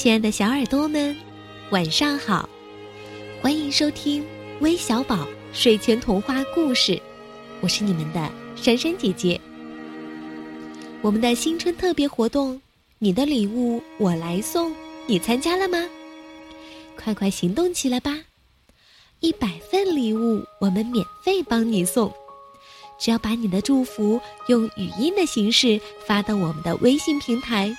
亲爱的小耳朵们，晚上好！欢迎收听微小宝睡前童话故事，我是你们的珊珊姐姐。我们的新春特别活动，你的礼物我来送，你参加了吗？快快行动起来吧！一百份礼物我们免费帮你送，只要把你的祝福用语音的形式发到我们的微信平台。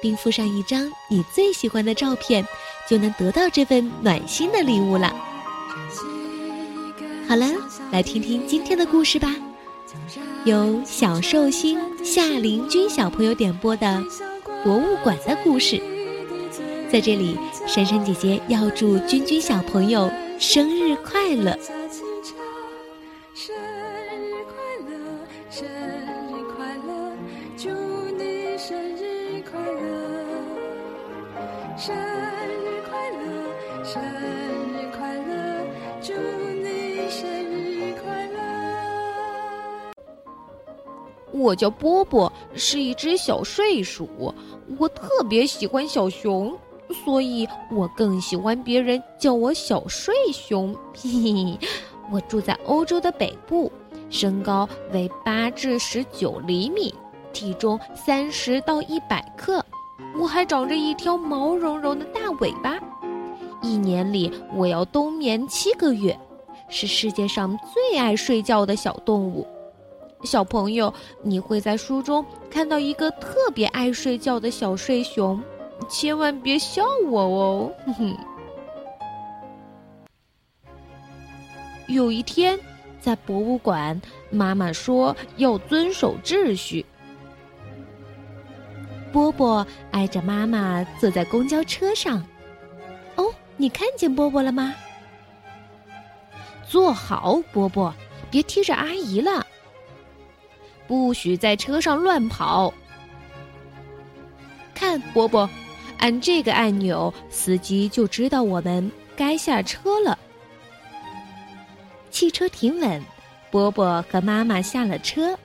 并附上一张你最喜欢的照片，就能得到这份暖心的礼物了。好了，来听听今天的故事吧。由小寿星夏林君小朋友点播的《博物馆的故事》。在这里，珊珊姐姐要祝君君小朋友生日快乐。生日快乐，生日快乐，祝你生日快乐。我叫波波，是一只小睡鼠。我特别喜欢小熊，所以我更喜欢别人叫我小睡熊。嘿嘿，我住在欧洲的北部，身高为八至十九厘米，体重三十到一百克。我还长着一条毛茸茸的大尾巴，一年里我要冬眠七个月，是世界上最爱睡觉的小动物。小朋友，你会在书中看到一个特别爱睡觉的小睡熊，千万别笑我哦！哼哼。有一天，在博物馆，妈妈说要遵守秩序。波波挨着妈妈坐在公交车上。哦，你看见波波了吗？坐好，波波，别踢着阿姨了。不许在车上乱跑。看，波波，按这个按钮，司机就知道我们该下车了。汽车停稳，波波和妈妈下了车。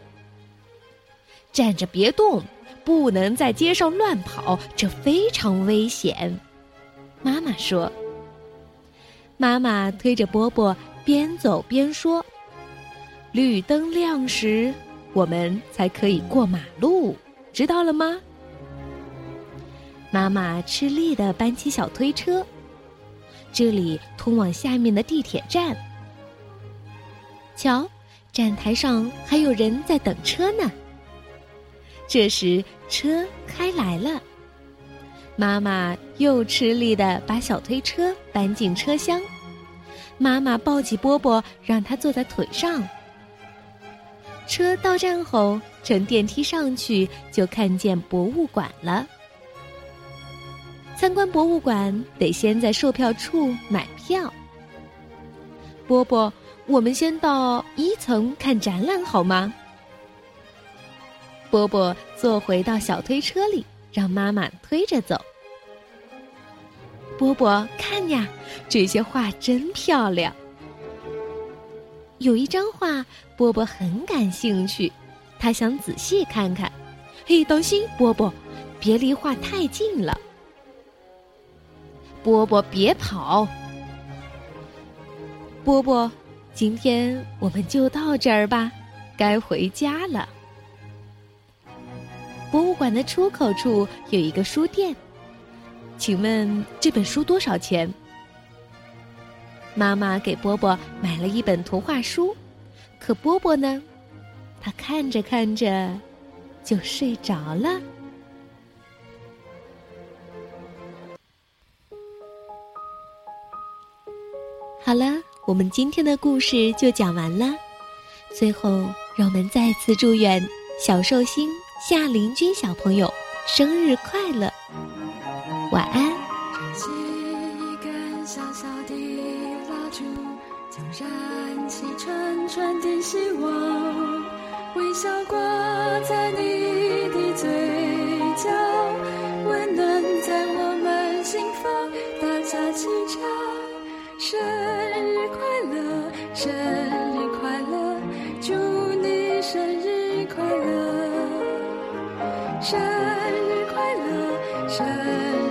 站着别动。不能在街上乱跑，这非常危险。妈妈说：“妈妈推着波波边走边说，绿灯亮时，我们才可以过马路，知道了吗？”妈妈吃力的搬起小推车，这里通往下面的地铁站。瞧，站台上还有人在等车呢。这时，车开来了。妈妈又吃力的把小推车搬进车厢。妈妈抱起波波，让他坐在腿上。车到站后，乘电梯上去，就看见博物馆了。参观博物馆得先在售票处买票。波波，我们先到一层看展览好吗？波波坐回到小推车里，让妈妈推着走。波波，看呀，这些画真漂亮。有一张画，波波很感兴趣，他想仔细看看。嘿，当心，波波，别离画太近了。波波，别跑。波波，今天我们就到这儿吧，该回家了。馆的出口处有一个书店，请问这本书多少钱？妈妈给波波买了一本童话书，可波波呢？他看着看着就睡着了。好了，我们今天的故事就讲完了。最后，让我们再次祝愿小寿星。夏林君小朋友，生日快乐！晚安。点起一根小小的蜡烛，就燃起纯纯的希望。微笑挂在你的嘴角，温暖在我们心房。大家齐唱：生日快乐，生生日快乐，生。